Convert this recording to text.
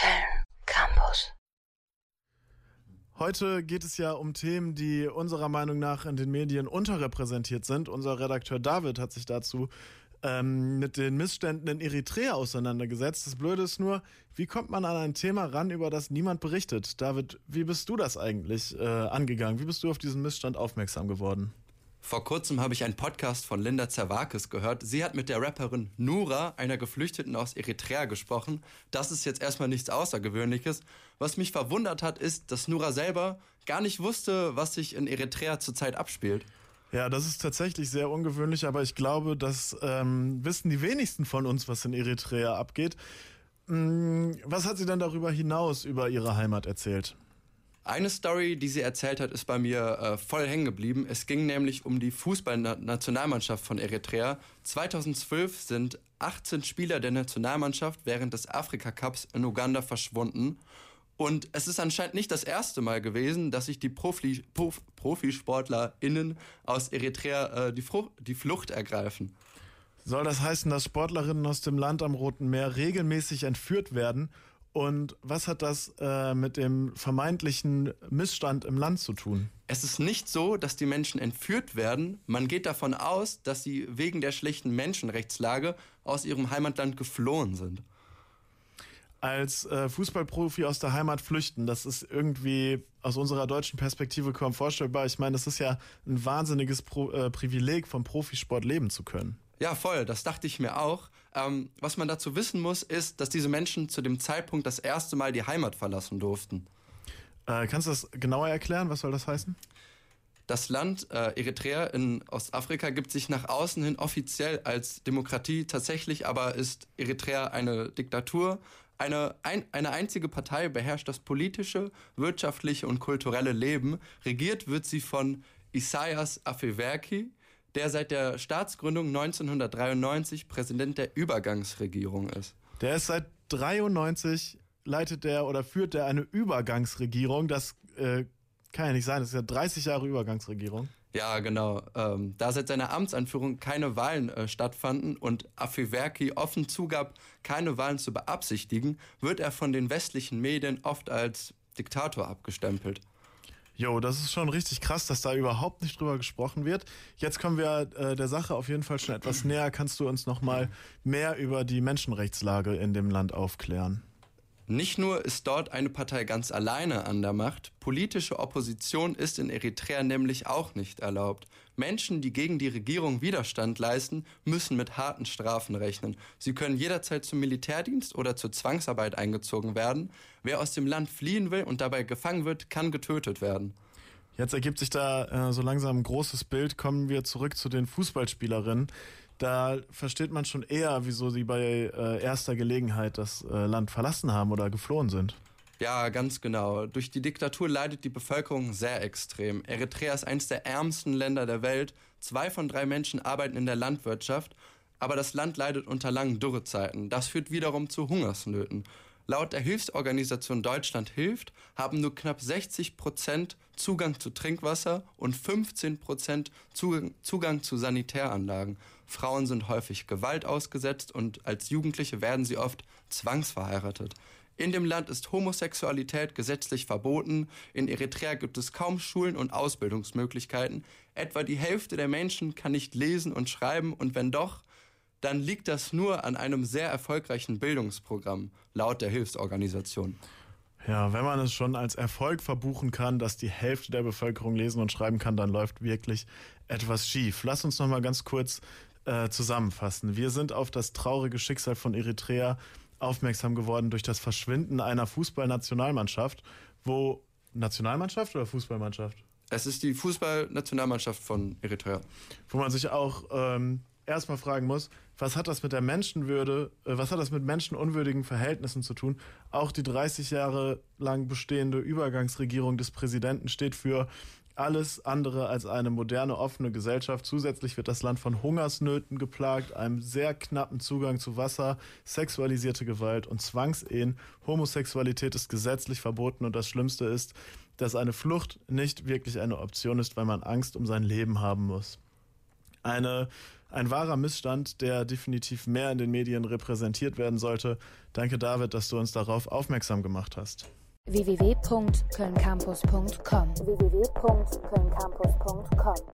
Köln Campus. Heute geht es ja um Themen, die unserer Meinung nach in den Medien unterrepräsentiert sind. Unser Redakteur David hat sich dazu ähm, mit den Missständen in Eritrea auseinandergesetzt. Das Blöde ist nur, wie kommt man an ein Thema ran, über das niemand berichtet? David, wie bist du das eigentlich äh, angegangen? Wie bist du auf diesen Missstand aufmerksam geworden? Vor kurzem habe ich einen Podcast von Linda Zerwakis gehört. Sie hat mit der Rapperin Nura, einer Geflüchteten aus Eritrea, gesprochen. Das ist jetzt erstmal nichts Außergewöhnliches. Was mich verwundert hat, ist, dass Nura selber gar nicht wusste, was sich in Eritrea zurzeit abspielt. Ja, das ist tatsächlich sehr ungewöhnlich, aber ich glaube, das ähm, wissen die wenigsten von uns, was in Eritrea abgeht. Hm, was hat sie dann darüber hinaus über ihre Heimat erzählt? Eine Story, die sie erzählt hat, ist bei mir äh, voll hängen geblieben. Es ging nämlich um die Fußballnationalmannschaft von Eritrea. 2012 sind 18 Spieler der Nationalmannschaft während des Afrika Cups in Uganda verschwunden. Und es ist anscheinend nicht das erste Mal gewesen, dass sich die Profi, Prof, ProfisportlerInnen aus Eritrea äh, die, die Flucht ergreifen. Soll das heißen, dass Sportlerinnen aus dem Land am Roten Meer regelmäßig entführt werden? Und was hat das äh, mit dem vermeintlichen Missstand im Land zu tun? Es ist nicht so, dass die Menschen entführt werden. Man geht davon aus, dass sie wegen der schlechten Menschenrechtslage aus ihrem Heimatland geflohen sind als äh, Fußballprofi aus der Heimat flüchten, das ist irgendwie aus unserer deutschen Perspektive kaum vorstellbar. Ich meine, das ist ja ein wahnsinniges Pro äh, Privileg, vom Profisport leben zu können. Ja, voll, das dachte ich mir auch. Ähm, was man dazu wissen muss, ist, dass diese Menschen zu dem Zeitpunkt das erste Mal die Heimat verlassen durften. Äh, kannst du das genauer erklären? Was soll das heißen? Das Land äh, Eritrea in Ostafrika gibt sich nach außen hin offiziell als Demokratie, tatsächlich aber ist Eritrea eine Diktatur eine, ein, eine einzige Partei beherrscht das politische, wirtschaftliche und kulturelle Leben. Regiert wird sie von Isaias Afewerki, der seit der Staatsgründung 1993 Präsident der Übergangsregierung ist. Der ist seit 93 leitet der oder führt der eine Übergangsregierung. Das äh, kann ja nicht sein. Das ist ja 30 Jahre Übergangsregierung. Ja, genau. Ähm, da seit seiner Amtsanführung keine Wahlen äh, stattfanden und Afiverki offen zugab, keine Wahlen zu beabsichtigen, wird er von den westlichen Medien oft als Diktator abgestempelt. Jo, das ist schon richtig krass, dass da überhaupt nicht drüber gesprochen wird. Jetzt kommen wir äh, der Sache auf jeden Fall schon etwas näher. Kannst du uns noch mal mehr über die Menschenrechtslage in dem Land aufklären? Nicht nur ist dort eine Partei ganz alleine an der Macht, politische Opposition ist in Eritrea nämlich auch nicht erlaubt. Menschen, die gegen die Regierung Widerstand leisten, müssen mit harten Strafen rechnen. Sie können jederzeit zum Militärdienst oder zur Zwangsarbeit eingezogen werden. Wer aus dem Land fliehen will und dabei gefangen wird, kann getötet werden. Jetzt ergibt sich da äh, so langsam ein großes Bild. Kommen wir zurück zu den Fußballspielerinnen da versteht man schon eher, wieso sie bei äh, erster Gelegenheit das äh, Land verlassen haben oder geflohen sind. Ja, ganz genau. Durch die Diktatur leidet die Bevölkerung sehr extrem. Eritrea ist eines der ärmsten Länder der Welt. Zwei von drei Menschen arbeiten in der Landwirtschaft, aber das Land leidet unter langen Dürrezeiten. Das führt wiederum zu Hungersnöten. Laut der Hilfsorganisation Deutschland hilft haben nur knapp 60 Prozent Zugang zu Trinkwasser und 15 Prozent Zugang, Zugang zu Sanitäranlagen. Frauen sind häufig Gewalt ausgesetzt und als Jugendliche werden sie oft zwangsverheiratet. In dem Land ist Homosexualität gesetzlich verboten. In Eritrea gibt es kaum Schulen und Ausbildungsmöglichkeiten. Etwa die Hälfte der Menschen kann nicht lesen und schreiben und wenn doch, dann liegt das nur an einem sehr erfolgreichen Bildungsprogramm, laut der Hilfsorganisation. Ja, wenn man es schon als Erfolg verbuchen kann, dass die Hälfte der Bevölkerung lesen und schreiben kann, dann läuft wirklich etwas schief. Lass uns noch mal ganz kurz äh, zusammenfassen. Wir sind auf das traurige Schicksal von Eritrea aufmerksam geworden durch das Verschwinden einer Fußballnationalmannschaft, wo Nationalmannschaft oder Fußballmannschaft? Es ist die Fußballnationalmannschaft von Eritrea. Wo man sich auch ähm, erstmal fragen muss, was hat das mit der Menschenwürde, äh, was hat das mit menschenunwürdigen Verhältnissen zu tun? Auch die 30 Jahre lang bestehende Übergangsregierung des Präsidenten steht für alles andere als eine moderne, offene Gesellschaft. Zusätzlich wird das Land von Hungersnöten geplagt, einem sehr knappen Zugang zu Wasser, sexualisierte Gewalt und Zwangsehen. Homosexualität ist gesetzlich verboten und das Schlimmste ist, dass eine Flucht nicht wirklich eine Option ist, weil man Angst um sein Leben haben muss. Eine, ein wahrer Missstand, der definitiv mehr in den Medien repräsentiert werden sollte. Danke, David, dass du uns darauf aufmerksam gemacht hast. www.kölncampus.com www